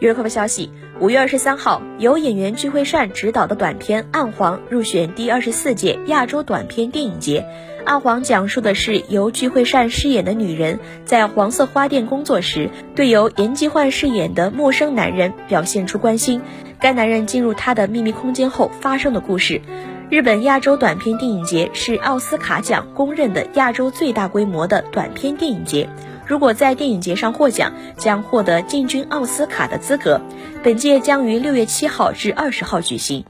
娱乐快报消息：五月二十三号，由演员具惠善执导的短片《暗黄》入选第二十四届亚洲短片电影节。《暗黄》讲述的是由具惠善饰演的女人在黄色花店工作时，对由严基焕饰演的陌生男人表现出关心。该男人进入她的秘密空间后发生的故事。日本亚洲短片电影节是奥斯卡奖公认的亚洲最大规模的短片电影节。如果在电影节上获奖，将获得进军奥斯卡的资格。本届将于六月七号至二十号举行。